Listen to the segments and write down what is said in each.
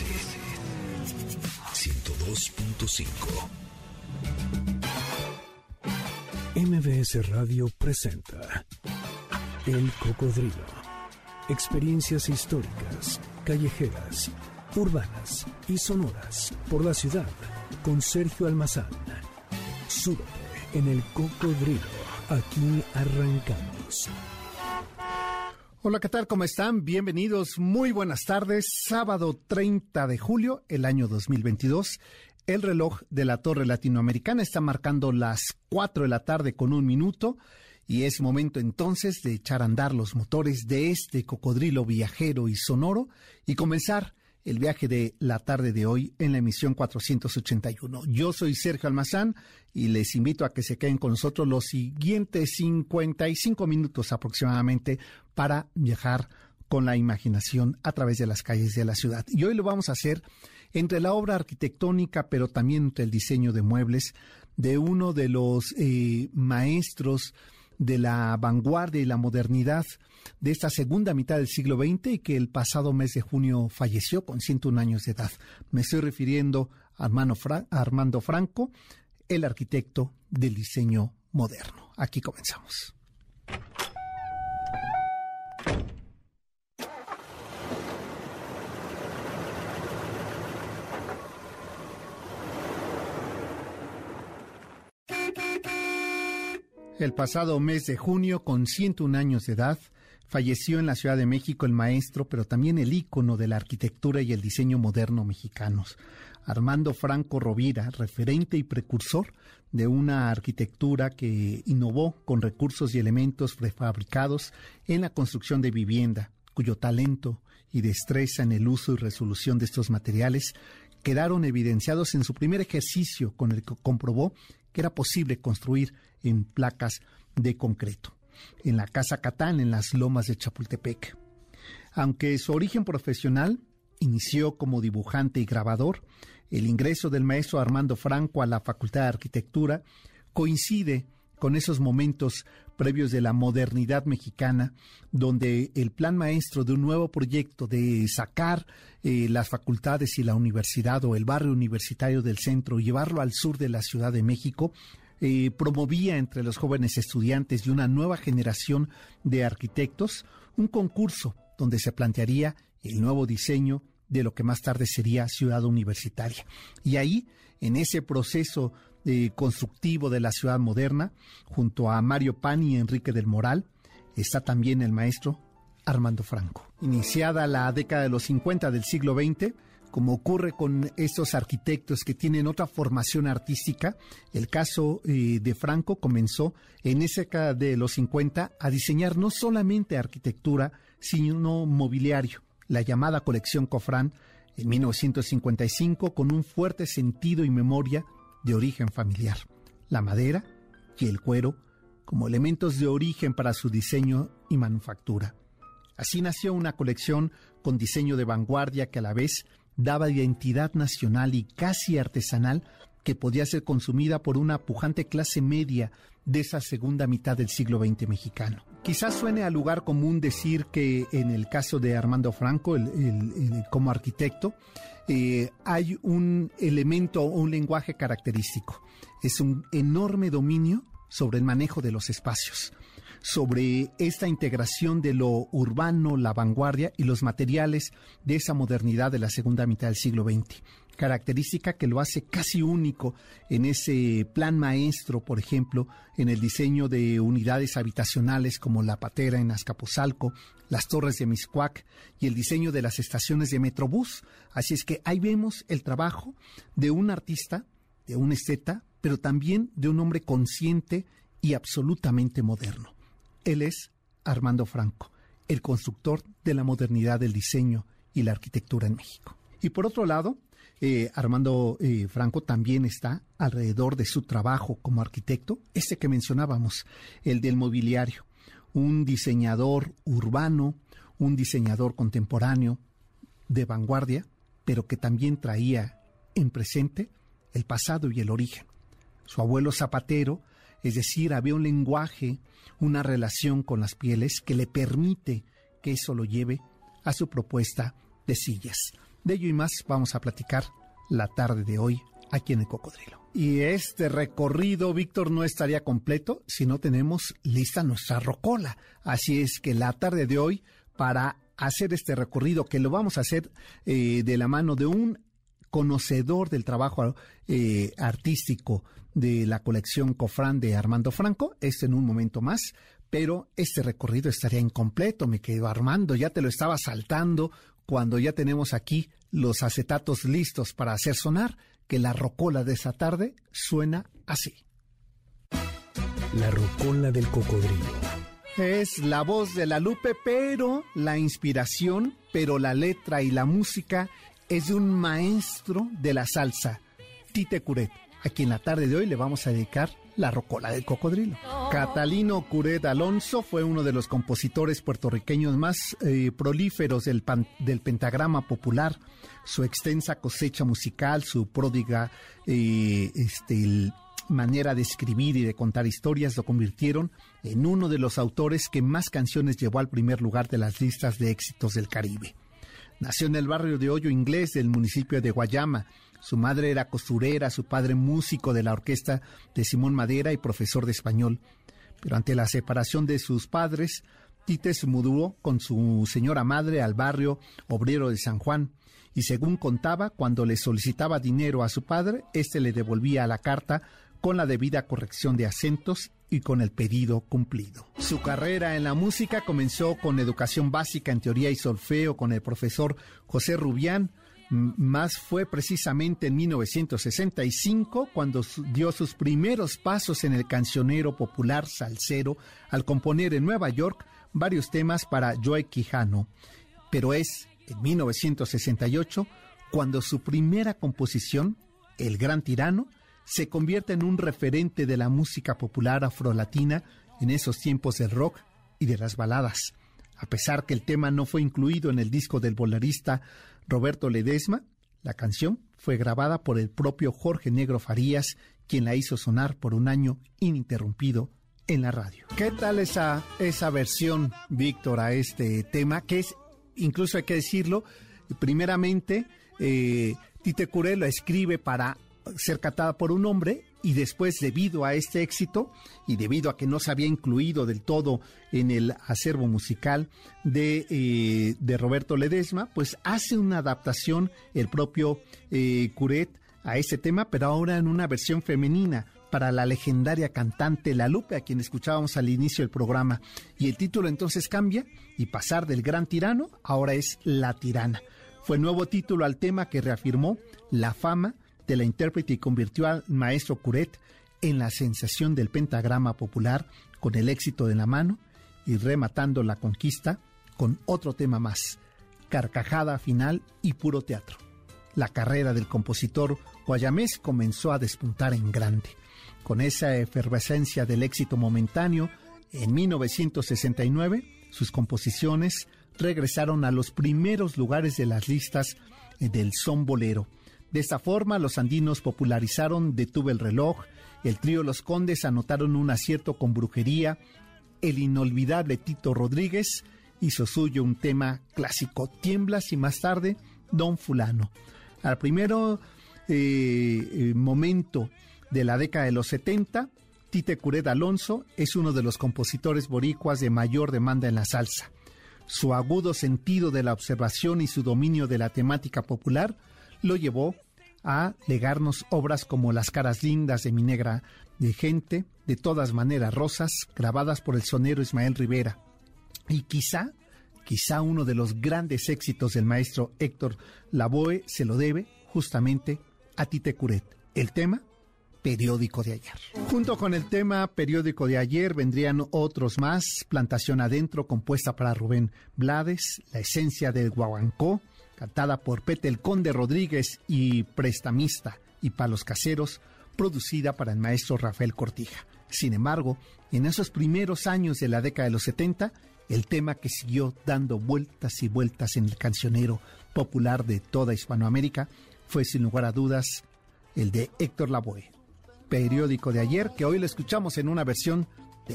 MBS 102.5 MBS Radio presenta El Cocodrilo. Experiencias históricas, callejeras, urbanas y sonoras por la ciudad con Sergio Almazán. Súbete en El Cocodrilo. Aquí arrancamos. Hola, ¿qué tal? ¿Cómo están? Bienvenidos, muy buenas tardes. Sábado 30 de julio, el año 2022. El reloj de la Torre Latinoamericana está marcando las 4 de la tarde con un minuto y es momento entonces de echar a andar los motores de este cocodrilo viajero y sonoro y comenzar el viaje de la tarde de hoy en la emisión 481. Yo soy Sergio Almazán y les invito a que se queden con nosotros los siguientes 55 minutos aproximadamente para viajar con la imaginación a través de las calles de la ciudad. Y hoy lo vamos a hacer entre la obra arquitectónica, pero también entre el diseño de muebles de uno de los eh, maestros de la vanguardia y la modernidad de esta segunda mitad del siglo XX y que el pasado mes de junio falleció con 101 años de edad. Me estoy refiriendo a Armando Franco, el arquitecto del diseño moderno. Aquí comenzamos. El pasado mes de junio, con 101 años de edad, falleció en la Ciudad de México el maestro, pero también el ícono de la arquitectura y el diseño moderno mexicanos, Armando Franco Rovira, referente y precursor de una arquitectura que innovó con recursos y elementos prefabricados en la construcción de vivienda, cuyo talento y destreza en el uso y resolución de estos materiales quedaron evidenciados en su primer ejercicio con el que comprobó que era posible construir en placas de concreto, en la Casa Catán, en las lomas de Chapultepec. Aunque su origen profesional inició como dibujante y grabador, el ingreso del maestro Armando Franco a la Facultad de Arquitectura coincide con esos momentos previos de la modernidad mexicana, donde el plan maestro de un nuevo proyecto de sacar eh, las facultades y la universidad o el barrio universitario del centro y llevarlo al sur de la Ciudad de México, eh, promovía entre los jóvenes estudiantes y una nueva generación de arquitectos un concurso donde se plantearía el nuevo diseño de lo que más tarde sería ciudad universitaria. Y ahí, en ese proceso eh, constructivo de la ciudad moderna, junto a Mario Pani y Enrique del Moral, está también el maestro Armando Franco. Iniciada la década de los 50 del siglo XX, como ocurre con estos arquitectos que tienen otra formación artística. El caso eh, de Franco comenzó en esa de los 50 a diseñar no solamente arquitectura, sino mobiliario, la llamada colección Cofrán en 1955 con un fuerte sentido y memoria de origen familiar. La madera y el cuero como elementos de origen para su diseño y manufactura. Así nació una colección con diseño de vanguardia que a la vez daba identidad nacional y casi artesanal que podía ser consumida por una pujante clase media de esa segunda mitad del siglo XX mexicano. Quizás suene a lugar común decir que en el caso de Armando Franco, como arquitecto, eh, hay un elemento o un lenguaje característico. Es un enorme dominio sobre el manejo de los espacios sobre esta integración de lo urbano, la vanguardia y los materiales de esa modernidad de la segunda mitad del siglo XX característica que lo hace casi único en ese plan maestro, por ejemplo, en el diseño de unidades habitacionales como la Patera en Azcapotzalco, las torres de Miscuac y el diseño de las estaciones de Metrobús. Así es que ahí vemos el trabajo de un artista, de un esteta, pero también de un hombre consciente y absolutamente moderno. Él es Armando Franco, el constructor de la modernidad del diseño y la arquitectura en México. Y por otro lado, eh, Armando eh, Franco también está alrededor de su trabajo como arquitecto, este que mencionábamos, el del mobiliario, un diseñador urbano, un diseñador contemporáneo de vanguardia, pero que también traía en presente el pasado y el origen. Su abuelo zapatero es decir, había un lenguaje, una relación con las pieles que le permite que eso lo lleve a su propuesta de sillas. De ello y más vamos a platicar la tarde de hoy aquí en el Cocodrilo. Y este recorrido, Víctor, no estaría completo si no tenemos lista nuestra rocola. Así es que la tarde de hoy, para hacer este recorrido, que lo vamos a hacer eh, de la mano de un conocedor del trabajo eh, artístico de la colección Cofrán de Armando Franco, este en un momento más, pero este recorrido estaría incompleto, me quedo Armando, ya te lo estaba saltando cuando ya tenemos aquí los acetatos listos para hacer sonar que la rocola de esa tarde suena así. La rocola del cocodrilo. Es la voz de la Lupe, pero la inspiración, pero la letra y la música es de un maestro de la salsa, Tite Curet, a quien la tarde de hoy le vamos a dedicar la rocola del cocodrilo. Catalino Curet Alonso fue uno de los compositores puertorriqueños más eh, prolíferos del, del, pentagrama popular. Su extensa cosecha musical, su pródiga eh, este, manera de escribir y de contar historias lo convirtieron en uno de los autores que más canciones llevó al primer lugar de las listas de éxitos del Caribe. Nació en el barrio de Hoyo Inglés del municipio de Guayama su madre era costurera, su padre músico de la orquesta de Simón Madera y profesor de español. Pero ante la separación de sus padres, Tite se mudó con su señora madre al barrio obrero de San Juan, y según contaba, cuando le solicitaba dinero a su padre, éste le devolvía la carta con la debida corrección de acentos y con el pedido cumplido. Su carrera en la música comenzó con educación básica en teoría y solfeo con el profesor José Rubián, más fue precisamente en 1965 cuando dio sus primeros pasos en el cancionero popular salsero al componer en Nueva York varios temas para Joe Quijano. Pero es en 1968 cuando su primera composición, El Gran Tirano, se convierte en un referente de la música popular afrolatina en esos tiempos del rock y de las baladas. A pesar que el tema no fue incluido en el disco del bolerista Roberto Ledesma, la canción fue grabada por el propio Jorge Negro Farías, quien la hizo sonar por un año ininterrumpido en la radio. ¿Qué tal esa, esa versión, Víctor, a este tema? Que es, incluso hay que decirlo, primeramente, eh, Tite Curé lo escribe para ser catada por un hombre y después debido a este éxito y debido a que no se había incluido del todo en el acervo musical de, eh, de Roberto Ledesma, pues hace una adaptación el propio eh, Curet a ese tema, pero ahora en una versión femenina para la legendaria cantante La Lupe, a quien escuchábamos al inicio del programa. Y el título entonces cambia y pasar del gran tirano ahora es La tirana. Fue nuevo título al tema que reafirmó la fama de la intérprete y convirtió al maestro Curet en la sensación del pentagrama popular con el éxito de la mano y rematando la conquista con otro tema más, carcajada final y puro teatro. La carrera del compositor guayamés comenzó a despuntar en grande. Con esa efervescencia del éxito momentáneo, en 1969 sus composiciones regresaron a los primeros lugares de las listas del son bolero de esta forma, los andinos popularizaron Detuve el reloj, el trío Los Condes anotaron un acierto con brujería, el inolvidable Tito Rodríguez hizo suyo un tema clásico, Tiemblas y más tarde Don Fulano. Al primero eh, eh, momento de la década de los 70, Tite Curet Alonso es uno de los compositores boricuas de mayor demanda en la salsa. Su agudo sentido de la observación y su dominio de la temática popular lo llevó a legarnos obras como Las caras lindas de mi negra de gente, de todas maneras rosas, grabadas por el sonero Ismael Rivera. Y quizá, quizá uno de los grandes éxitos del maestro Héctor Lavoe se lo debe justamente a Tite Curet. El tema, periódico de ayer. Junto con el tema periódico de ayer vendrían otros más, Plantación Adentro, compuesta para Rubén Blades, La esencia del Guaguancó, cantada por Petel Conde Rodríguez y Prestamista y Palos Caseros, producida para el maestro Rafael Cortija. Sin embargo, en esos primeros años de la década de los 70, el tema que siguió dando vueltas y vueltas en el cancionero popular de toda Hispanoamérica fue sin lugar a dudas el de Héctor Lavoe, periódico de ayer que hoy lo escuchamos en una versión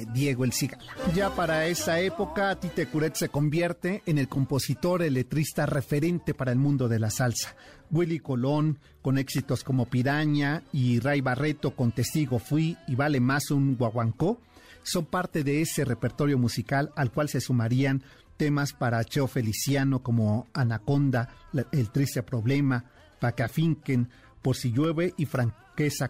Diego El Cigala. Ya para esa época, Tite Curet se convierte en el compositor, el letrista referente para el mundo de la salsa. Willy Colón, con éxitos como Piraña, y Ray Barreto con Testigo Fui y Vale Más un Guaguancó, son parte de ese repertorio musical al cual se sumarían temas para Cheo Feliciano como Anaconda, El Triste Problema, Pacafinken, Por si llueve y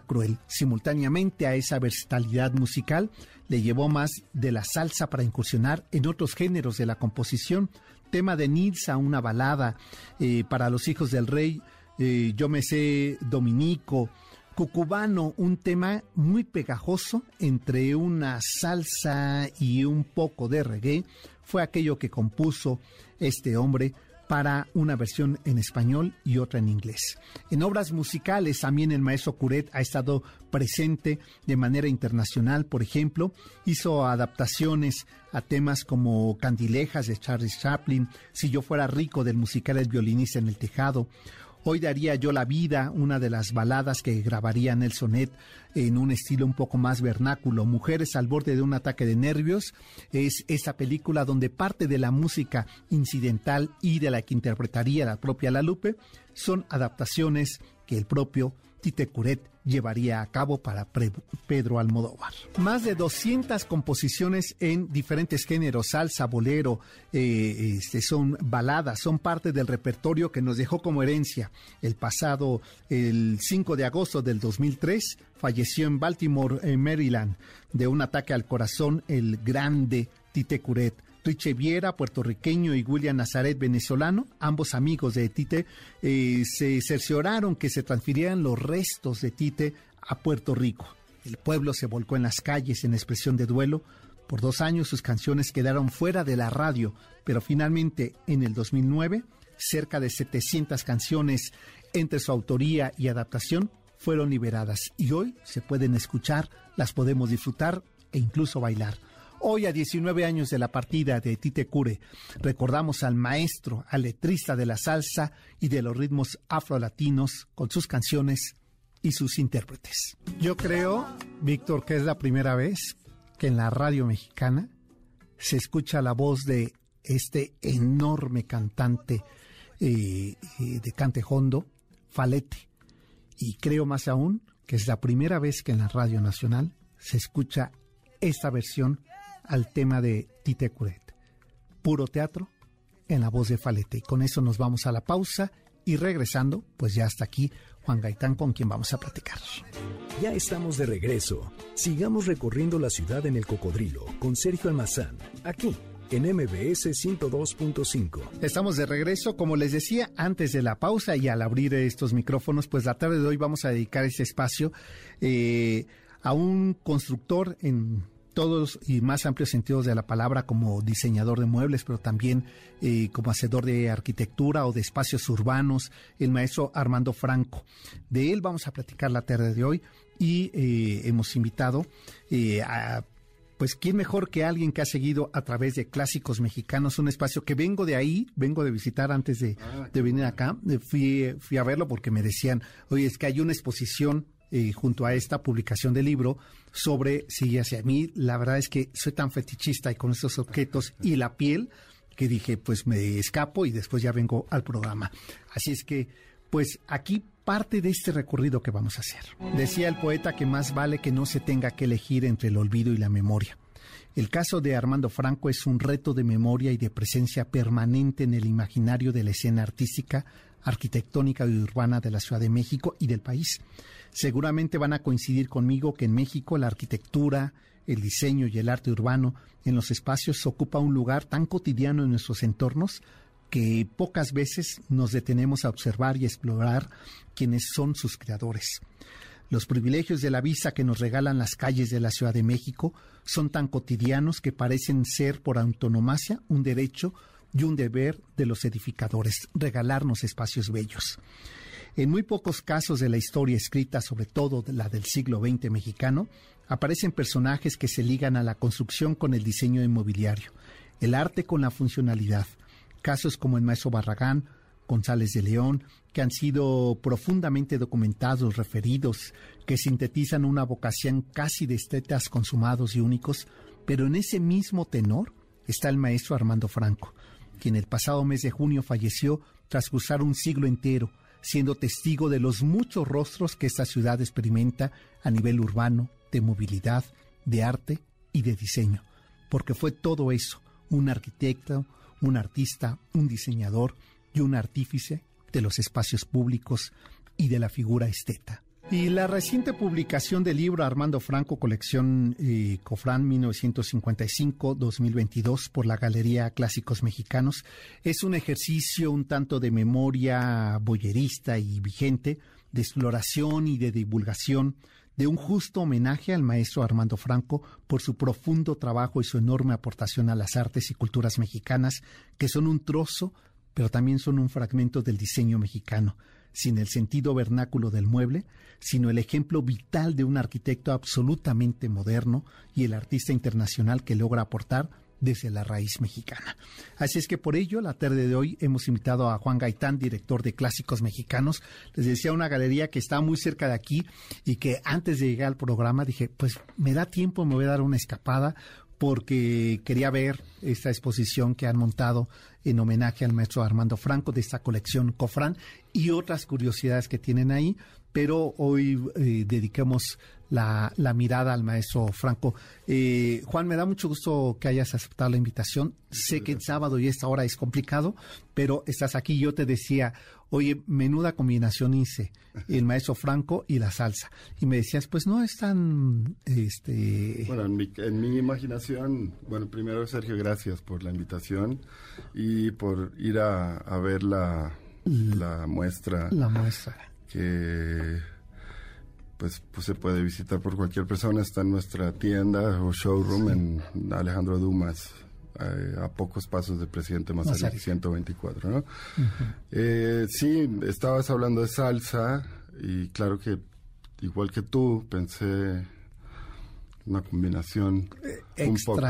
Cruel. Simultáneamente a esa versatilidad musical le llevó más de la salsa para incursionar en otros géneros de la composición. Tema de Nilsa, una balada eh, para los hijos del rey, eh, Yo me sé Dominico, Cucubano, un tema muy pegajoso entre una salsa y un poco de reggae, fue aquello que compuso este hombre para una versión en español y otra en inglés. En obras musicales también el maestro Curet ha estado presente de manera internacional, por ejemplo, hizo adaptaciones a temas como Candilejas de Charles Chaplin, Si yo fuera rico del musical El violinista en el tejado, Hoy daría yo la vida, una de las baladas que grabaría Nelsonet en un estilo un poco más vernáculo. Mujeres al borde de un ataque de nervios es esa película donde parte de la música incidental y de la que interpretaría la propia La Lupe son adaptaciones que el propio Tite Curet llevaría a cabo para Pedro Almodóvar. Más de 200 composiciones en diferentes géneros, salsa, bolero, eh, este, son baladas, son parte del repertorio que nos dejó como herencia. El pasado, el 5 de agosto del 2003, falleció en Baltimore, Maryland, de un ataque al corazón el grande Tite Curet. Riche Viera, puertorriqueño, y William Nazaret, venezolano, ambos amigos de Tite, eh, se cercioraron que se transfirieran los restos de Tite a Puerto Rico. El pueblo se volcó en las calles en expresión de duelo. Por dos años sus canciones quedaron fuera de la radio, pero finalmente en el 2009 cerca de 700 canciones entre su autoría y adaptación fueron liberadas y hoy se pueden escuchar, las podemos disfrutar e incluso bailar. Hoy, a 19 años de la partida de Tite Cure, recordamos al maestro, al letrista de la salsa y de los ritmos afrolatinos con sus canciones y sus intérpretes. Yo creo, Víctor, que es la primera vez que en la radio mexicana se escucha la voz de este enorme cantante eh, eh, de cante hondo, Falete. Y creo más aún que es la primera vez que en la radio nacional se escucha esta versión al tema de Tite Curet. Puro teatro en la voz de Falete. Y con eso nos vamos a la pausa y regresando, pues ya hasta aquí Juan Gaitán con quien vamos a platicar. Ya estamos de regreso. Sigamos recorriendo la ciudad en el cocodrilo con Sergio Almazán, aquí en MBS 102.5. Estamos de regreso, como les decía, antes de la pausa y al abrir estos micrófonos, pues la tarde de hoy vamos a dedicar este espacio eh, a un constructor en todos y más amplios sentidos de la palabra como diseñador de muebles, pero también eh, como hacedor de arquitectura o de espacios urbanos, el maestro Armando Franco. De él vamos a platicar la tarde de hoy y eh, hemos invitado eh, a pues quién mejor que alguien que ha seguido a través de clásicos mexicanos, un espacio que vengo de ahí, vengo de visitar antes de, ah, de venir acá, fui, fui a verlo porque me decían, oye, es que hay una exposición eh, junto a esta publicación del libro sobre si hacia mí la verdad es que soy tan fetichista y con estos objetos y la piel que dije pues me escapo y después ya vengo al programa. Así es que pues aquí parte de este recorrido que vamos a hacer. Decía el poeta que más vale que no se tenga que elegir entre el olvido y la memoria. El caso de Armando Franco es un reto de memoria y de presencia permanente en el imaginario de la escena artística, arquitectónica y urbana de la Ciudad de México y del país. Seguramente van a coincidir conmigo que en México la arquitectura, el diseño y el arte urbano en los espacios ocupa un lugar tan cotidiano en nuestros entornos que pocas veces nos detenemos a observar y explorar quiénes son sus creadores. Los privilegios de la visa que nos regalan las calles de la Ciudad de México son tan cotidianos que parecen ser por autonomacia un derecho y un deber de los edificadores, regalarnos espacios bellos. En muy pocos casos de la historia escrita, sobre todo la del siglo XX mexicano, aparecen personajes que se ligan a la construcción con el diseño inmobiliario, el arte con la funcionalidad. Casos como el maestro Barragán, González de León, que han sido profundamente documentados, referidos, que sintetizan una vocación casi de estetas consumados y únicos, Pero en ese mismo tenor está el maestro Armando Franco, quien el pasado mes de junio falleció tras cruzar un siglo entero, siendo testigo de los muchos rostros que esta ciudad experimenta a nivel urbano, de movilidad, de arte y de diseño, porque fue todo eso, un arquitecto, un artista, un diseñador y un artífice de los espacios públicos y de la figura esteta. Y la reciente publicación del libro Armando Franco, colección eh, Cofrán 1955-2022 por la Galería Clásicos Mexicanos, es un ejercicio un tanto de memoria boyerista y vigente, de exploración y de divulgación de un justo homenaje al maestro Armando Franco por su profundo trabajo y su enorme aportación a las artes y culturas mexicanas, que son un trozo, pero también son un fragmento del diseño mexicano, sin el sentido vernáculo del mueble, sino el ejemplo vital de un arquitecto absolutamente moderno y el artista internacional que logra aportar desde la raíz mexicana. Así es que por ello, la tarde de hoy hemos invitado a Juan Gaitán, director de Clásicos Mexicanos. Les decía una galería que está muy cerca de aquí y que antes de llegar al programa dije, pues me da tiempo, me voy a dar una escapada porque quería ver esta exposición que han montado en homenaje al maestro Armando Franco de esta colección Cofrán y otras curiosidades que tienen ahí, pero hoy eh, dediquemos la, mirada al maestro Franco. Eh, Juan, me da mucho gusto que hayas aceptado la invitación. Sé que el sábado y esta hora es complicado, pero estás aquí. Yo te decía, oye, menuda combinación hice, el maestro Franco y la salsa. Y me decías, pues no es tan... Este... Bueno, en mi, en mi imaginación, bueno, primero Sergio, gracias por la invitación y por ir a, a ver la, la muestra. La muestra. Que pues, pues, se puede visitar por cualquier persona. Está en nuestra tienda o showroom en Alejandro Dumas, eh, a pocos pasos del presidente Mazarik 124. ¿no? Eh, sí, estabas hablando de salsa y claro que igual que tú pensé una combinación eh, un poco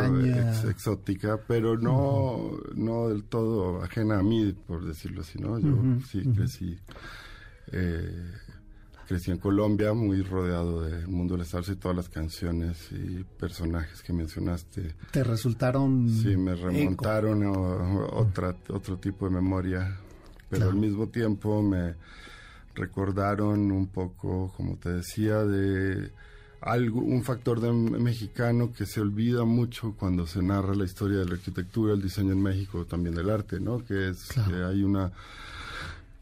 exótica, pero no, no del todo ajena a mí, por decirlo así, ¿no? Yo sí crecí crecí en Colombia, muy rodeado del mundo de la salsa y todas las canciones y personajes que mencionaste. ¿Te resultaron? Sí, me remontaron a, otra, otro tipo de memoria, pero al mismo tiempo me recordaron un poco, como te decía, de algo, un factor de mexicano que se olvida mucho cuando se narra la historia de la arquitectura, el diseño en México, también del arte, ¿no? Que es que hay una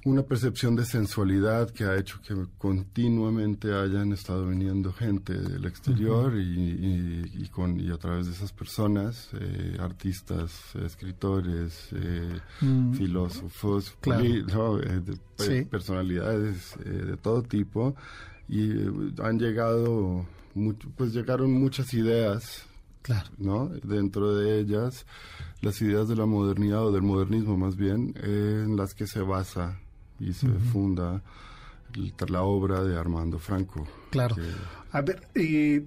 una percepción de sensualidad que ha hecho que continuamente hayan estado viniendo gente del exterior y, con, y a través de esas personas, eh, artistas, escritores, eh, mm. filósofos, eh, personalidades de todo tipo, y han llegado, pues llegaron muchas ideas Claro. ¿no? Dentro de ellas, las ideas de la modernidad o del modernismo más bien, en las que se basa y se funda la obra de Armando Franco. Claro. A ver, eh,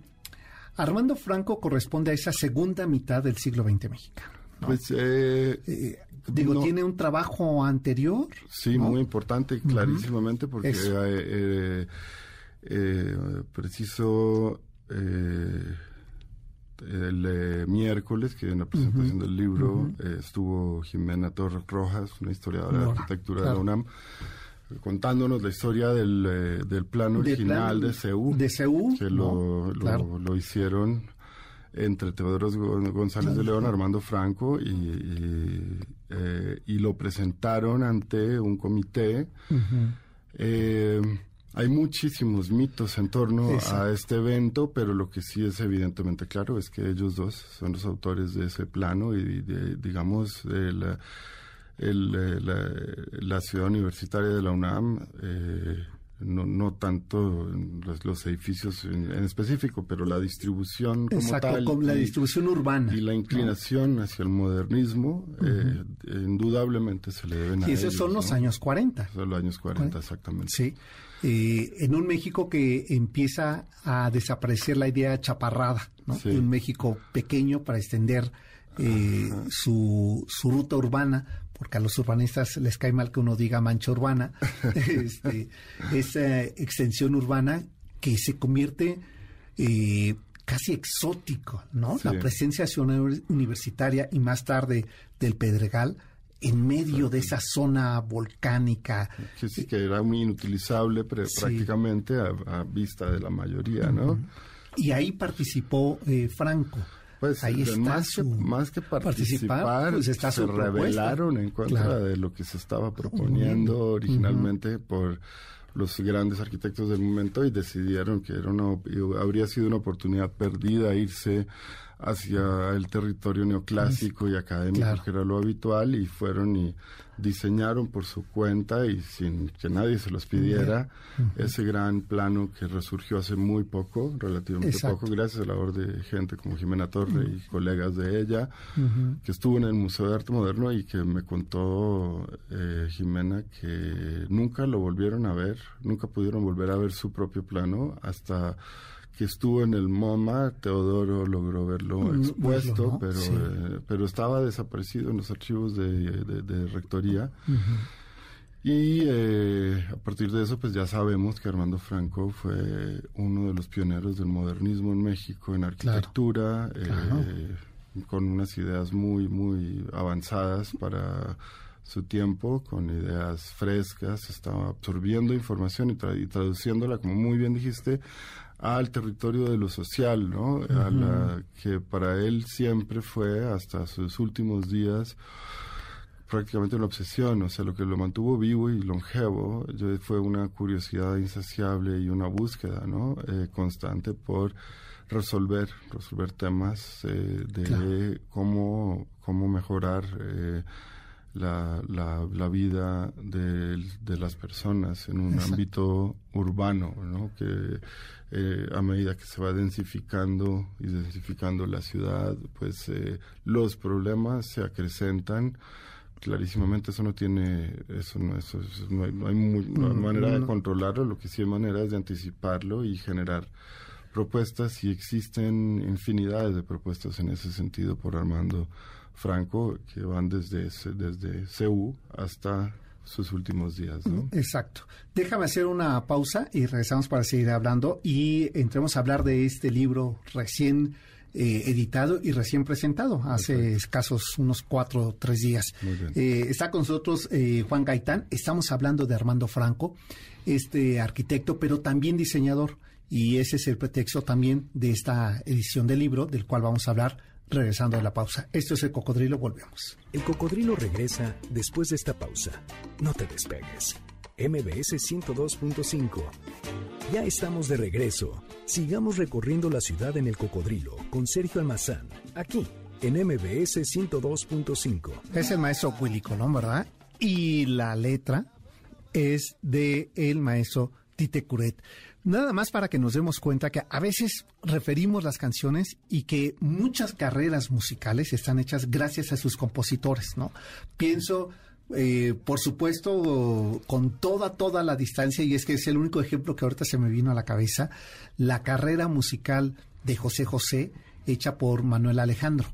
Armando Franco corresponde a esa segunda mitad del siglo XX mexicano. Pues, eh, eh, digo, ¿tiene un trabajo anterior? Sí, muy importante, clarísimamente, porque preciso el miércoles, que en la presentación del libro estuvo Jimena Torres Rojas, una historiadora de arquitectura de la UNAM, contándonos la historia del, eh, del plan original de CEU. De CEU. Que lo, lo, hicieron entre Teodoro González de León, Armando Franco, y, eh, y, lo presentaron ante un comité. Eh, hay muchísimos mitos en torno a este evento, pero lo que sí es evidentemente claro es que ellos dos son los autores de ese plano y, de, digamos, la el, eh, la, ciudad universitaria de la UNAM, eh, no, no tanto los, edificios en, específico, pero la distribución como Exacto, la distribución urbana. Y la inclinación hacia el modernismo, eh, indudablemente se le deben a Y esos son los años 40. Son los años 40, exactamente. Sí. en un México que empieza a desaparecer la idea chaparrada, ¿no? un México pequeño para extender su, su ruta urbana porque a los urbanistas les cae mal que uno diga mancha urbana, este, esa extensión urbana que se convierte eh, casi exótico, ¿no? La presencia universitaria y más tarde del Pedregal en medio de esa zona volcánica. Que sí, que era muy inutilizable pero prácticamente a, vista de la mayoría, ¿no? Y ahí participó eh, Franco. Pues ahí está más, que, más que participar, pues se rebelaron en contra de lo que se estaba proponiendo originalmente por los grandes arquitectos del momento y decidieron que era una, habría sido una oportunidad perdida irse hacia el territorio neoclásico y académico, que era lo habitual, y fueron y diseñaron por su cuenta y sin que nadie se los pidiera ese gran plano que resurgió hace muy poco, relativamente poco, gracias a la labor de gente como Jimena Torre y colegas de ella, que estuvo en el Museo de Arte Moderno y que me contó eh, Jimena que nunca lo volvieron a ver, nunca pudieron volver a ver su propio plano hasta que estuvo en el MoMA, Teodoro logró verlo mm, expuesto, pero, eh, pero estaba desaparecido en los archivos de, rectoría. Y eh, a partir de eso, pues ya sabemos que Armando Franco fue uno de los pioneros del modernismo en México en arquitectura, eh, con unas ideas muy, muy avanzadas para su tiempo, con ideas frescas, estaba absorbiendo información y, y traduciéndola, como muy bien dijiste, al territorio de lo social, ¿no? A la que para él siempre fue hasta sus últimos días prácticamente una obsesión, o sea, lo que lo mantuvo vivo y longevo fue una curiosidad insaciable y una búsqueda, ¿no? Eh, constante por resolver, resolver temas eh, de cómo, cómo mejorar eh, la, la, vida de, de, las personas en un ámbito urbano, ¿no? Que eh, a medida que se va densificando y densificando la ciudad, pues eh, los problemas se acrecentan. Clarísimamente eso no tiene, eso no, eso, no hay, no hay, mm, manera de controlarlo, lo que sí hay manera es de anticiparlo y generar propuestas. Y existen infinidades de propuestas en ese sentido por Armando Franco que van desde, desde CEU hasta sus últimos días. ¿no? Exacto. Déjame hacer una pausa y regresamos para seguir hablando y entremos a hablar de este libro recién eh, editado y recién presentado hace escasos unos cuatro o tres días. Eh, está con nosotros eh, Juan Gaitán. Estamos hablando de Armando Franco, este arquitecto, pero también diseñador. Y ese es el pretexto también de esta edición del libro, del cual vamos a hablar regresando a la pausa. Esto es el cocodrilo, volvemos. El cocodrilo regresa después de esta pausa. No te despegues. MBS 102.5. Ya estamos de regreso. Sigamos recorriendo la ciudad en el cocodrilo con Sergio Almazán, aquí en MBS 102.5. Es el maestro Willy Colón, ¿verdad? Y la letra es de el maestro Tite Curet. Nada más para que nos demos cuenta que a veces referimos las canciones y que muchas carreras musicales están hechas gracias a sus compositores, ¿no? Pienso, eh, por supuesto, con toda, toda la distancia, y es que es el único ejemplo que ahorita se me vino a la cabeza, la carrera musical de José José hecha por Manuel Alejandro.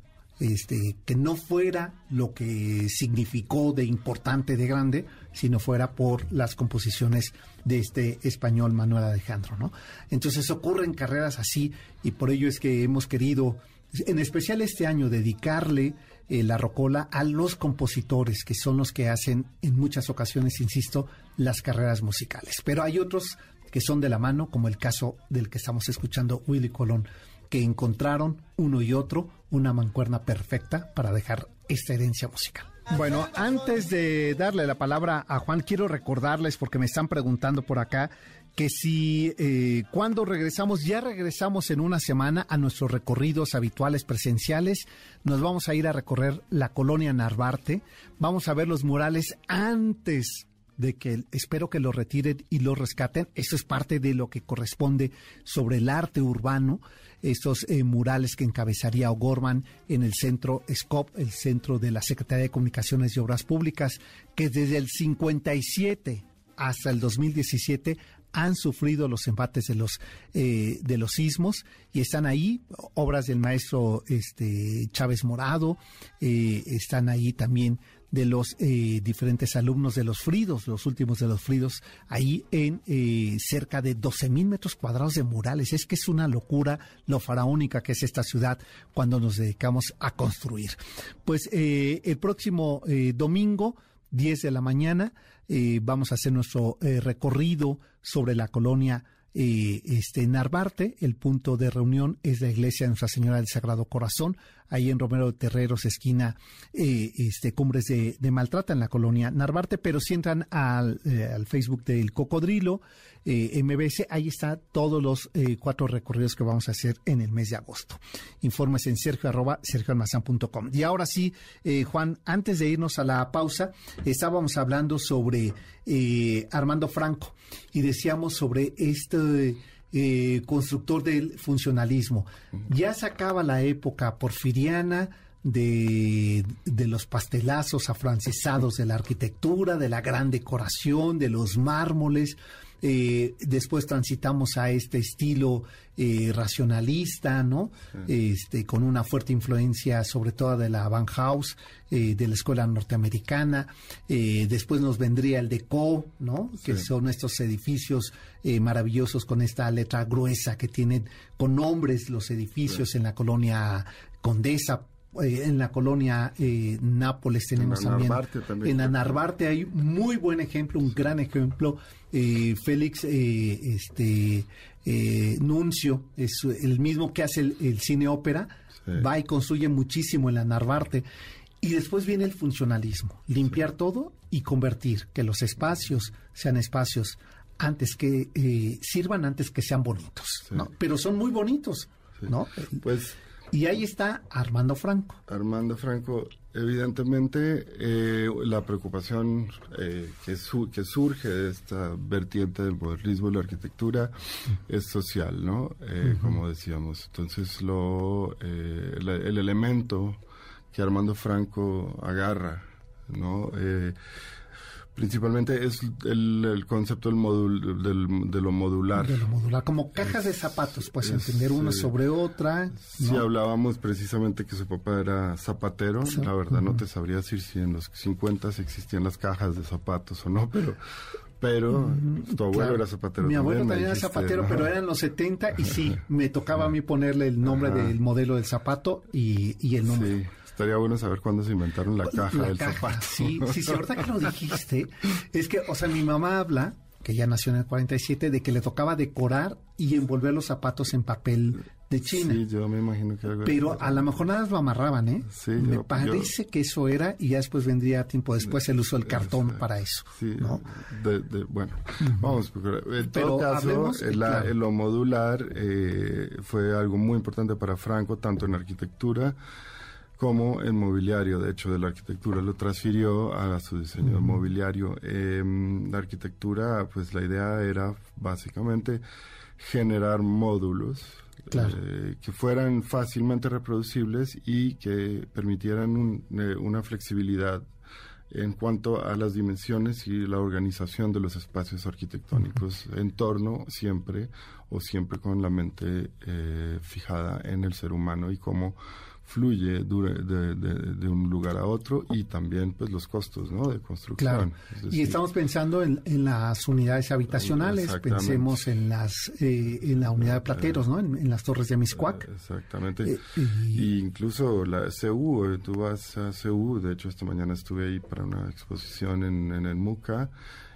Este, que no fuera lo que significó de importante, de grande, sino fuera por las composiciones de este español Manuel Alejandro, ¿no? Entonces ocurren carreras así y por ello es que hemos querido, en especial este año, dedicarle eh, la rocola a los compositores, que son los que hacen en muchas ocasiones, insisto, las carreras musicales. Pero hay otros que son de la mano, como el caso del que estamos escuchando, Willy Colón, que encontraron uno y otro una mancuerna perfecta para dejar esta herencia musical. Bueno, antes de darle la palabra a Juan, quiero recordarles, porque me están preguntando por acá, que si eh, cuando regresamos, ya regresamos en una semana a nuestros recorridos habituales presenciales, nos vamos a ir a recorrer la colonia Narvarte, vamos a ver los murales antes de que espero que lo retiren y lo rescaten. Eso es parte de lo que corresponde sobre el arte urbano estos eh, murales que encabezaría O'Gorman en el centro SCOP, el centro de la Secretaría de Comunicaciones y Obras Públicas, que desde el 57 hasta el 2017 han sufrido los embates de los eh, de los sismos y están ahí obras del maestro este Chávez Morado eh, están ahí también de los eh, diferentes alumnos de los Fridos, los últimos de los Fridos, ahí en eh, cerca de 12 mil metros cuadrados de murales. Es que es una locura lo faraónica que es esta ciudad cuando nos dedicamos a construir. Pues eh, el próximo domingo, 10 de la mañana, vamos a hacer nuestro recorrido sobre la colonia eh, este, Narvarte, el punto de reunión es la iglesia de Nuestra Señora del Sagrado Corazón, ahí en Romero de Terreros, esquina eh, este, Cumbres de, Maltrata, en la colonia Narvarte, pero si entran al, eh, Facebook del Cocodrilo, eh, MBS, ahí está todos los eh, cuatro recorridos que vamos a hacer en el mes de agosto. Informes en sergio arroba sergioalmazán.com. Y ahora sí, Juan, antes de irnos a la pausa, estábamos hablando sobre Armando Franco y decíamos sobre este... constructor del funcionalismo. Ya se acaba la época porfiriana de, de, los pastelazos afrancisados de la arquitectura, de la gran decoración, de los mármoles. Eh, después transitamos a este estilo eh, racionalista, ¿no? Este, con una fuerte influencia sobre todo de la Bauhaus, eh, de la escuela norteamericana. después nos vendría el Deco, ¿no? Que son estos edificios maravillosos con esta letra gruesa que tienen con nombres los edificios en la colonia Condesa, en la colonia Nápoles tenemos también, En Anarbarte hay muy buen ejemplo, un gran ejemplo. Eh, Félix eh, este, eh, Nuncio, es el mismo que hace el, cine ópera, va y construye muchísimo en la Narvarte. Y después viene el funcionalismo, limpiar todo y convertir que los espacios sean espacios antes que sirvan antes que sean bonitos, Pero son muy bonitos, ¿no? Pues y ahí está Armando Franco. Armando Franco, evidentemente eh, la preocupación eh, que, que surge de esta vertiente del modernismo y la arquitectura es social, ¿no? Eh, como decíamos. Entonces, lo, el elemento que Armando Franco agarra, ¿no? Principalmente es el, concepto del de lo modular. De lo modular, como cajas de zapatos, pues entender una sobre otra. Si hablábamos precisamente que su papá era zapatero, la verdad no te sabría decir si en los 50 existían las cajas de zapatos o no, pero pero tu abuelo era zapatero. Mi abuelo también era zapatero, pero era en los 70 y sí, me tocaba a mí ponerle el nombre del modelo del zapato y, y el número. Sí. Estaría bueno saber cuándo se inventaron la caja del zapato. Sí, sí, sí, ahorita que lo dijiste, es que, o sea, mi mamá habla, que ya nació en el 47, de que le tocaba decorar y envolver los zapatos en papel de China. Sí, yo me imagino que algo Pero a lo mejor nada lo amarraban, ¿eh? Sí, me parece que eso era y ya después vendría tiempo después el uso del cartón para eso. Sí, ¿no? bueno, vamos, en todo caso, lo modular eh, fue algo muy importante para Franco, tanto en arquitectura como el mobiliario, de hecho, de la arquitectura, lo transfirió a su diseño mobiliario. Em, la arquitectura, pues la idea era básicamente generar módulos eh, que fueran fácilmente reproducibles y que permitieran eh, una flexibilidad en cuanto a las dimensiones y la organización de los espacios arquitectónicos en torno siempre o siempre con la mente eh, fijada en el ser humano y cómo fluye de, un lugar a otro y también pues los costos ¿no? de construcción. y estamos pensando en, las unidades habitacionales, pensemos en las eh, en la unidad de plateros, ¿no? en, las torres de Miscuac. Exactamente. Eh, incluso la CU, eh, tú vas a CU, de hecho esta mañana estuve ahí para una exposición en, en el MUCA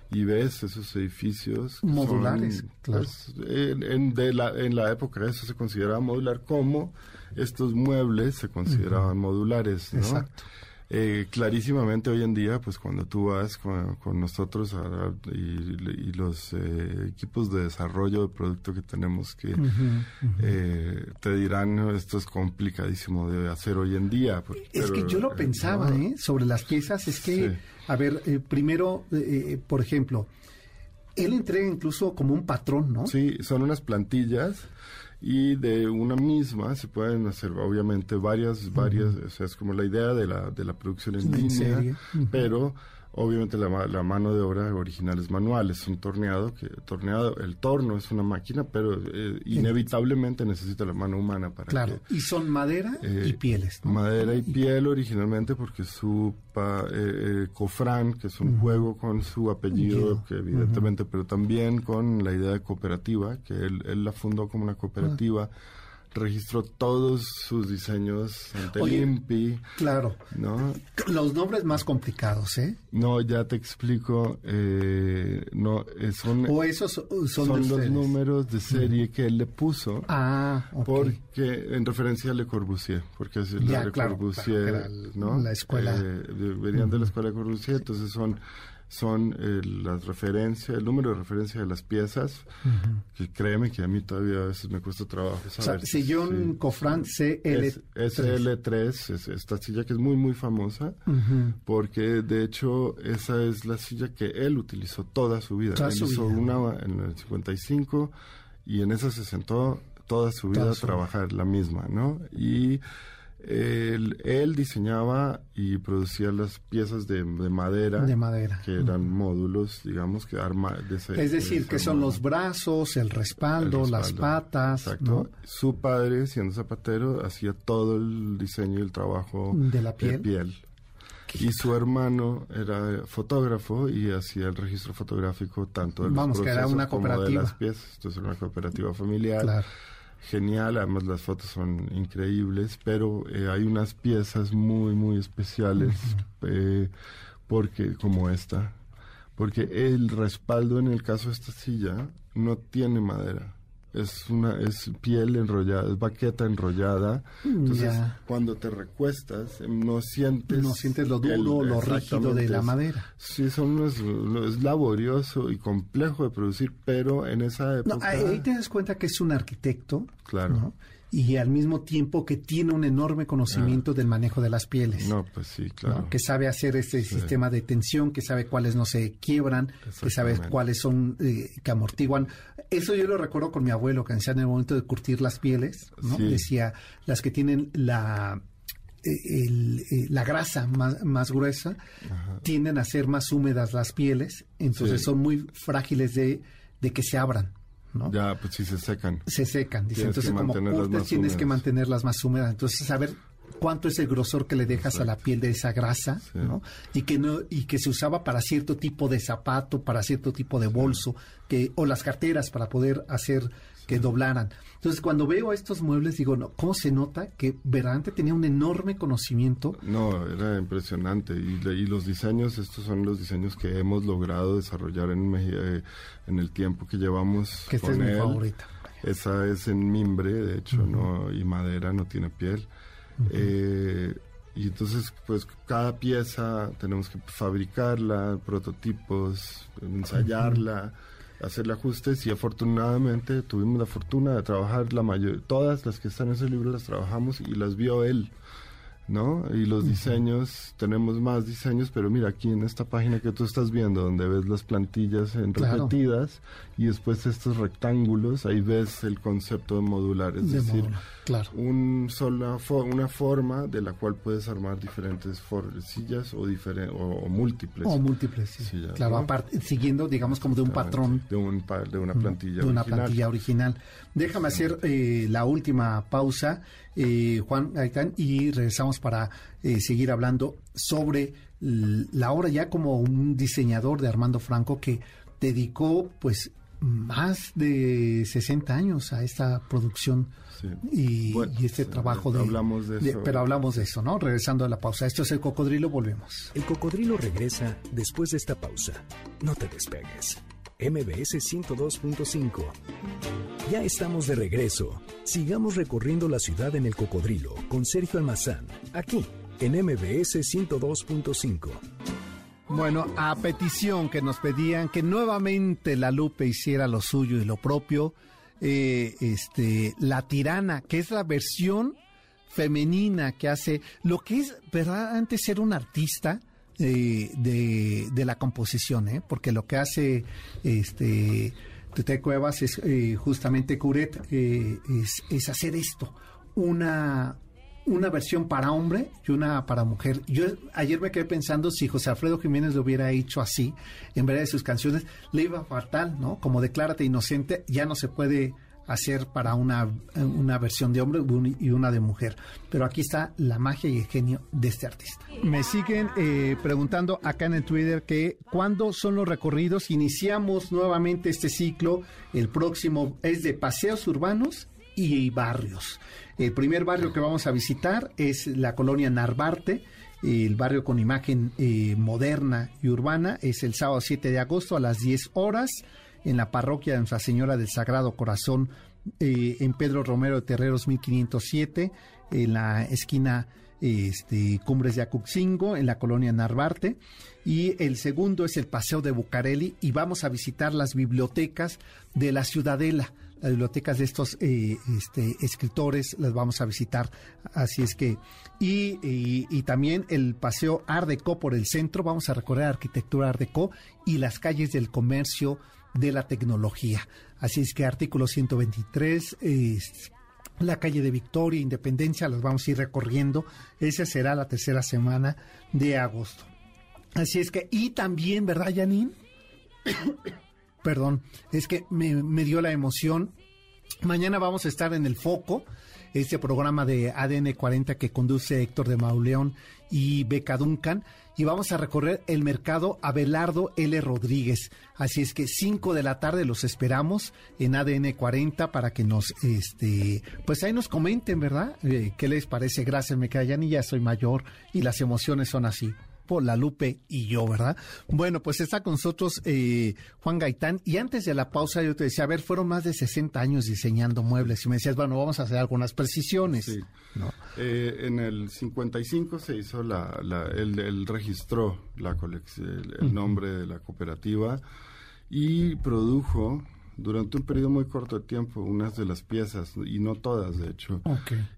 y ves esos edificios modulares, claro. Pues, en, de la, en la época eso se consideraba modular como estos muebles se consideraban modulares, ¿no? Exacto. Eh, clarísimamente hoy en día, pues cuando tú vas con, nosotros y, los eh, equipos de desarrollo de producto que tenemos que eh, te dirán esto es complicadísimo de hacer hoy en día. Es que yo lo pensaba, ¿eh? Sobre las piezas, es que, a ver, primero, por ejemplo, él entrega incluso como un patrón, ¿no? Sí, son unas plantillas y de una misma se pueden hacer obviamente varias, varias, o sea, es como la idea de la, de la producción en línea, pero obviamente la, la, mano de obra original es manual, es un torneado, que torneado, el torno es una máquina, pero eh, inevitablemente necesita la mano humana para claro. y son madera y eh, pieles. Madera y piel originalmente porque su eh, Cofrán, que es un juego con su apellido, que evidentemente, pero también con la idea de cooperativa, que él, él la fundó como una cooperativa registró todos sus diseños ante Oye, Claro. ¿no? Los nombres más complicados, ¿eh? No, ya te explico. Eh, no, eh, son, o esos son, los números de serie que él le puso. Ah, Porque, en referencia a Le Corbusier, porque es Le Corbusier, ¿no? La escuela. Eh, venían de la escuela de Corbusier, entonces son son eh, las referencias, el número de referencia de las piezas, que créeme que a mí todavía a veces me cuesta trabajo saber. sillón Cofrán CL3. SL3, es esta silla que es muy, muy famosa, porque de hecho esa es la silla que él utilizó toda su vida. él hizo una en el 55 y en esa se sentó toda su vida a trabajar la misma, ¿no? Y él, diseñaba y producía las piezas de, madera. De madera. Que eran módulos, digamos, que arma... es decir, que son los brazos, el respaldo, las patas. Exacto. Su padre, siendo zapatero, hacía todo el diseño y el trabajo de la piel. Y su hermano era fotógrafo y hacía el registro fotográfico tanto de los Vamos, que era una cooperativa. como de las piezas. Entonces era una cooperativa familiar. Claro genial, además las fotos son increíbles, pero eh, hay unas piezas muy, muy especiales, eh, porque como esta, porque el respaldo en el caso de esta silla no tiene madera es una es piel enrollada, es baqueta enrollada. Entonces, cuando te recuestas, em, no sientes no sientes lo duro, lo rígido de la madera. Sí, son es laborioso y complejo de producir, pero en esa época ahí te das cuenta que es un arquitecto, claro y al mismo tiempo que tiene un enorme conocimiento del manejo de las pieles. No, pues sí, claro. Que sabe hacer este sistema de tensión, que sabe cuáles no se quiebran, que sabe cuáles son eh, que amortiguan. Eso yo lo recuerdo con mi abuelo, que decía en el momento de curtir las pieles, ¿no? Decía, las que tienen la eh, eh, la grasa más, más gruesa tienden a ser más húmedas las pieles, entonces son muy frágiles de, de que se abran. Ya, pues sí se secan. Se secan, dice. Entonces, como tienes que mantenerlas más húmedas. Entonces, saber cuánto es el grosor que le dejas a la piel de esa grasa, ¿no? Y que no y que se usaba para cierto tipo de zapato, para cierto tipo de bolso, que o las carteras para poder hacer que doblaran. Entonces, cuando veo estos muebles, digo, no, ¿cómo se nota que verdaderamente tenía un enorme conocimiento? No, era impresionante. Y, y los diseños, estos son los diseños que hemos logrado desarrollar en, eh, en el tiempo que llevamos que esta es mi favorita. Esa es en mimbre, de hecho, ¿no? Y madera, no tiene piel. eh, y entonces, pues cada pieza tenemos que fabricarla, prototipos, ensayarla hacerle ajustes y afortunadamente tuvimos la fortuna de trabajar la mayor todas las que están en ese libro las trabajamos y las vio él ¿no? Y los diseños, tenemos más diseños, pero mira, aquí en esta página que tú estás viendo, donde ves las plantillas en repetidas y después estos rectángulos, ahí ves el concepto de modular, es decir, claro. un sola una forma de la cual puedes armar diferentes sillas o, o, múltiples. O múltiples, sí. claro, siguiendo, digamos, como de un patrón. De, un, de una plantilla de una plantilla original. Déjame hacer eh, la última pausa eh, Juan Gaitán, y regresamos para eh, seguir hablando sobre la obra ya como un diseñador de Armando Franco que dedicó pues más de 60 años a esta producción y, este trabajo de, hablamos de, eso. pero hablamos de eso, ¿no? Regresando a la pausa. Esto es el cocodrilo, volvemos. El cocodrilo regresa después de esta pausa. No te despegues. MBS 102.5. Ya estamos de regreso. Sigamos recorriendo la ciudad en el cocodrilo con Sergio Almazán, aquí en MBS 102.5. Bueno, a petición que nos pedían que nuevamente la Lupe hiciera lo suyo y lo propio, eh, este, La Tirana, que es la versión femenina que hace lo que es, ¿verdad? Antes ser un artista, de, de, la composición, ¿eh? porque lo que hace este Tete Cuevas es eh, justamente Curet, eh, es, es, hacer esto, una una versión para hombre y una para mujer. Yo ayer me quedé pensando si José Alfredo Jiménez lo hubiera hecho así, en vez de sus canciones, le iba fatal, ¿no? Como Declárate Inocente, ya no se puede hacer para una, una versión de hombre y una de mujer. Pero aquí está la magia y el genio de este artista. Me siguen eh, preguntando acá en el Twitter que cuándo son los recorridos. Iniciamos nuevamente este ciclo. El próximo es de paseos urbanos y barrios. El primer barrio que vamos a visitar es la colonia Narvarte el barrio con imagen eh, moderna y urbana es el sábado 7 de agosto a las 10 horas en la parroquia de Nuestra Señora del Sagrado Corazón eh, en Pedro Romero de Terreros 1507, en la esquina este, Cumbres de Acuxingo, en la colonia Narvarte. Y el segundo es el Paseo de Bucareli y vamos a visitar las bibliotecas de la Ciudadela. Las bibliotecas de estos eh, este, escritores las vamos a visitar. Así es que, y, y, también el paseo Art Deco por el centro. Vamos a recorrer arquitectura Art Deco y las calles del comercio de la tecnología. Así es que artículo 123, la calle de Victoria, Independencia, los vamos a ir recorriendo. Esa será la tercera semana de agosto. Así es que, y también, ¿verdad, Janine? Perdón, es que me dio la emoción. Mañana vamos a estar en el foco este programa de ADN 40 que conduce Héctor de Mauleón y Beca Duncan y vamos a recorrer el mercado Abelardo L. Rodríguez. Así es que 5 de la tarde los esperamos en ADN 40 para que nos, este, pues ahí nos comenten, ¿verdad? Eh, ¿Qué les parece? Gracias, me callan y ya soy mayor y las emociones son así. La Lupe y yo, ¿verdad? Bueno, pues está con nosotros eh, Juan Gaitán. Y antes de la pausa yo te decía, a ver, fueron más de 60 años diseñando muebles. Y me decías, bueno, vamos a hacer algunas precisiones. Sí. Eh, en el 55 se hizo la, la él, registró la colección, el nombre de la cooperativa y produjo durante un periodo muy corto de tiempo unas de las piezas y no todas de hecho.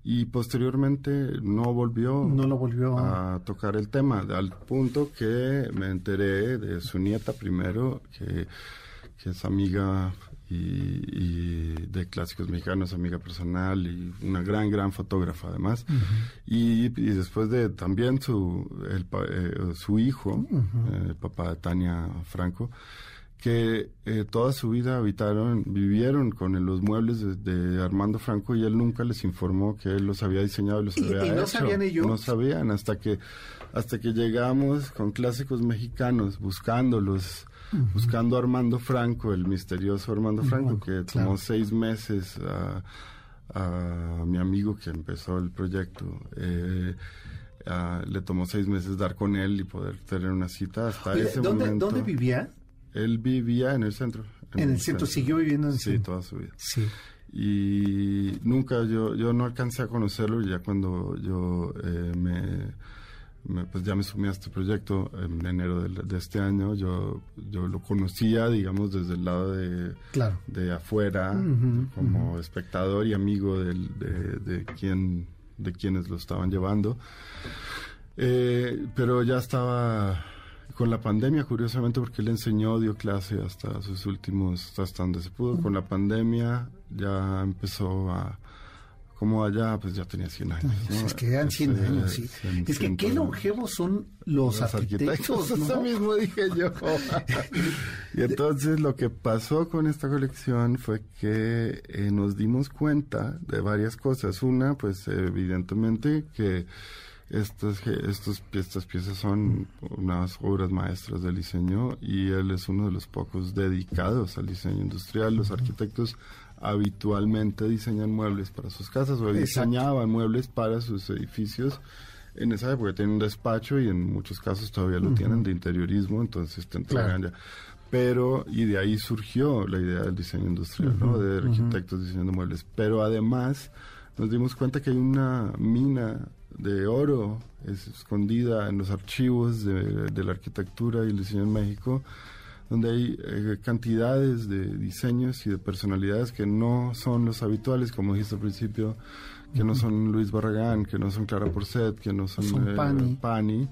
Y posteriormente no volvió no lo volvió. a tocar el tema al punto que me enteré de su nieta primero que, es amiga y, de clásicos mexicanos, amiga personal y una gran, gran fotógrafa además. y, después de también su, el, eh, su hijo, el papá de Tania Franco, que eh, toda su vida habitaron, vivieron con los muebles de, Armando Franco y él nunca les informó que él los había diseñado y los había y no sabían ellos. No sabían hasta que hasta que llegamos con clásicos mexicanos buscándolos, buscando a Armando Franco, el misterioso Armando Franco, que tomó seis meses a, mi amigo que empezó el proyecto. Eh, le tomó seis meses dar con él y poder tener una cita hasta ese momento. ¿Dónde vivía? Él vivía en el centro. En, el, centro, siguió viviendo en el centro. Sí, toda su vida. Sí. Y nunca, yo, yo no alcancé a conocerlo, ya cuando yo eh, me, pues ya me sumí a este proyecto en enero de, este año, yo, yo lo conocía, digamos, desde el lado de, de afuera, como espectador y amigo de, de, quien, de quienes lo estaban llevando. Eh, pero ya estaba con la pandemia, curiosamente, porque él enseñó, dio clase hasta sus últimos, hasta donde se pudo. Con la pandemia ya empezó a, como allá, pues ya tenía 100 años. Es que eran 100 años, sí. es que qué longevos son los, arquitectos. Eso mismo dije yo. y entonces lo que pasó con esta colección fue que eh, nos dimos cuenta de varias cosas. Una, pues evidentemente que estas, estos, estas piezas son unas obras maestras del diseño y él es uno de los pocos dedicados al diseño industrial. Los arquitectos habitualmente diseñan muebles para sus casas o diseñaban muebles para sus edificios. En esa época tienen un despacho y en muchos casos todavía lo tienen de interiorismo, entonces te entregan ya. Pero y de ahí surgió la idea del diseño industrial, ¿no? De arquitectos diseñando muebles, pero además nos dimos cuenta que hay una mina de oro es escondida en los archivos de, la arquitectura y el diseño en México, donde hay eh, cantidades de diseños y de personalidades que no son los habituales, como dijiste al principio, que no son Luis Barragán, que no son Clara Porcet, que no son, son Pani,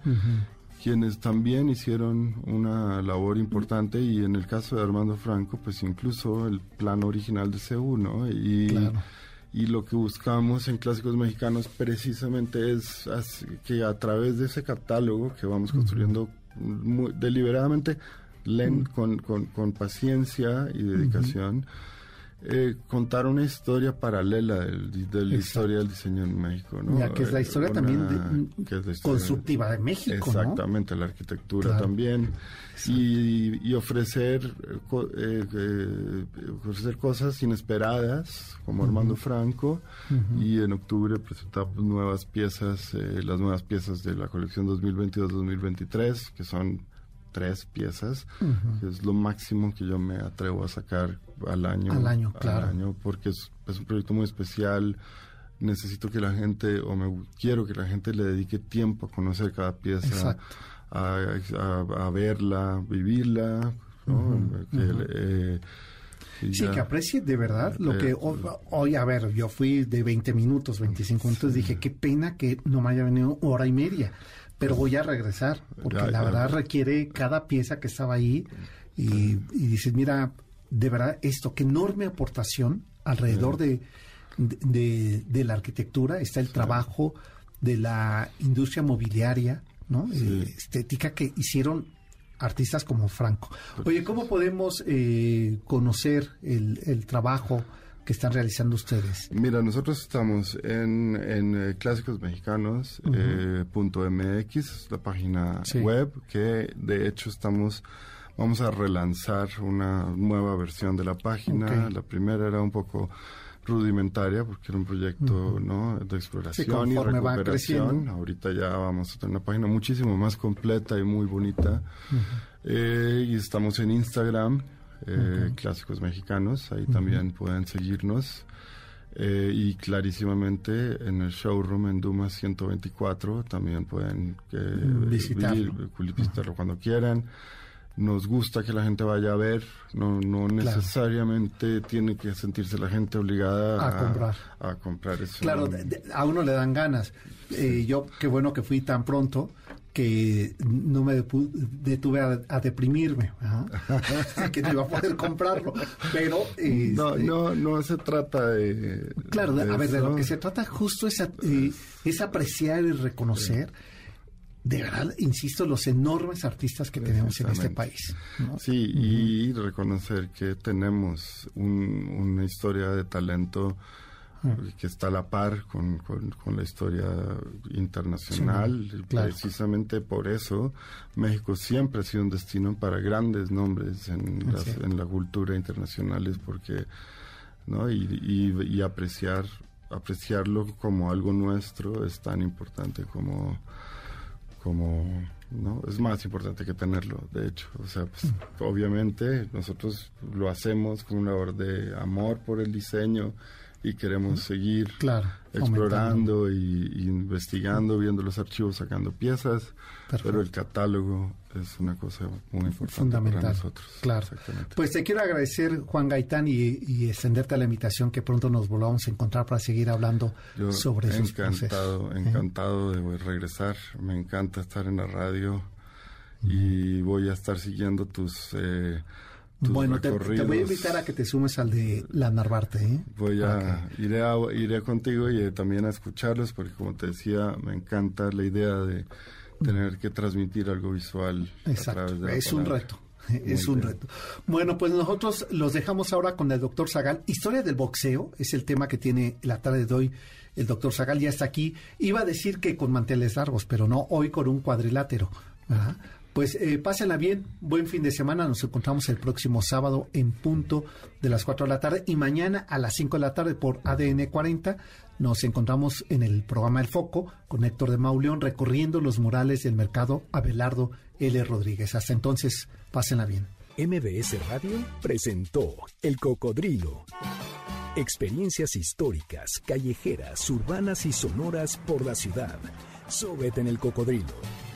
quienes también hicieron una labor importante y en el caso de Armando Franco, pues incluso el plano original de C1 y y lo que buscamos en Clásicos Mexicanos precisamente es que a través de ese catálogo que vamos construyendo deliberadamente, con, con, paciencia y dedicación, eh, contar una historia paralela de la historia del diseño en México. ¿no? Ya que es la historia también constructiva de México. Exactamente, la arquitectura también. Y, ofrecer, eh, eh, ofrecer cosas inesperadas, como Armando Franco. Y en octubre presentamos nuevas piezas, las nuevas piezas de la colección 2022-2023, que son tres piezas, que es lo máximo que yo me atrevo a sacar al año. Al año, claro. año, porque es, un proyecto muy especial. Necesito que la gente, o me quiero que la gente le dedique tiempo a conocer cada pieza, a, verla, vivirla. Eh, sí, que aprecie de verdad lo que hoy, a ver, yo fui de 20 minutos, 25 minutos, dije, qué pena que no me haya venido hora y media pero voy a regresar, porque la verdad requiere cada pieza que estaba ahí y, dices, mira, de verdad, esto, qué enorme aportación alrededor de, de, la arquitectura, está el trabajo de la industria mobiliaria, ¿no? Eh, estética que hicieron artistas como Franco. Oye, ¿cómo podemos eh, conocer el, el trabajo? que están realizando ustedes? Mira, nosotros estamos en, en eh, clásicos mexicanos eh, .mx, la página web, que de hecho estamos vamos a relanzar una nueva versión de la página. La primera era un poco rudimentaria porque era un proyecto ¿no? de exploración y recuperación. Ahorita ya vamos a tener una página muchísimo más completa y muy bonita. eh, y estamos en Instagram eh, clásicos mexicanos, ahí también pueden seguirnos. Eh, y clarísimamente en el showroom en Dumas 124 también pueden eh, visitarlo. cuando quieran. Nos gusta que la gente vaya a ver, no, no necesariamente tiene que sentirse la gente obligada a, comprar. A comprar eso. Claro, a uno le dan ganas. yo, qué bueno que fui tan pronto que no me detuve a, deprimirme, que no iba a poder comprarlo. Pero. no, este, no, no se trata de. Claro, a ver, de lo que se trata justo es, eh, es apreciar y reconocer. De verdad, insisto, los enormes artistas que tenemos en este país. Sí, y reconocer que tenemos una historia de talento que está a la par con, con, la historia internacional. Precisamente por eso México siempre ha sido un destino para grandes nombres en, en la cultura internacional, es porque, ¿no? Y, y, apreciar apreciarlo como algo nuestro es tan importante como como no es más importante que tenerlo de hecho. O sea pues, obviamente nosotros lo hacemos con una labor de amor por el diseño y queremos seguir explorando y, investigando, viendo los archivos, sacando piezas, pero el catálogo es una cosa muy importante Fundamental. para nosotros. Claro. Pues te quiero agradecer, Juan Gaitán, y, extenderte a la invitación que pronto nos volvamos a encontrar para seguir hablando sobre esos encantado, ¿eh? Encantado de regresar. Me encanta estar en la radio y voy a estar siguiendo tus... Eh, bueno, te, voy a invitar a que te sumes al de la Narvarte. ¿eh? Voy a, iré a, iré contigo y eh, también a escucharlos porque como te decía, me encanta la idea de tener que transmitir algo visual. Exacto, es un reto. Es un reto. Bueno, pues nosotros los dejamos ahora con el doctor Zagal. Historia del boxeo es el tema que tiene la tarde de hoy. El doctor Zagal ya está aquí. Iba a decir que con manteles largos, pero no, hoy con un cuadrilátero. Pues eh, pásenla bien, buen fin de semana, nos encontramos el próximo sábado en punto de las 4 de la tarde y mañana a las 5 de la tarde por ADN 40 nos encontramos en el programa El Foco con Héctor de Mauleón recorriendo los murales del mercado Abelardo L. Rodríguez. Hasta entonces, pásenla bien. MBS Radio presentó El Cocodrilo. Experiencias históricas, callejeras, urbanas y sonoras por la ciudad. Súbete en el cocodrilo.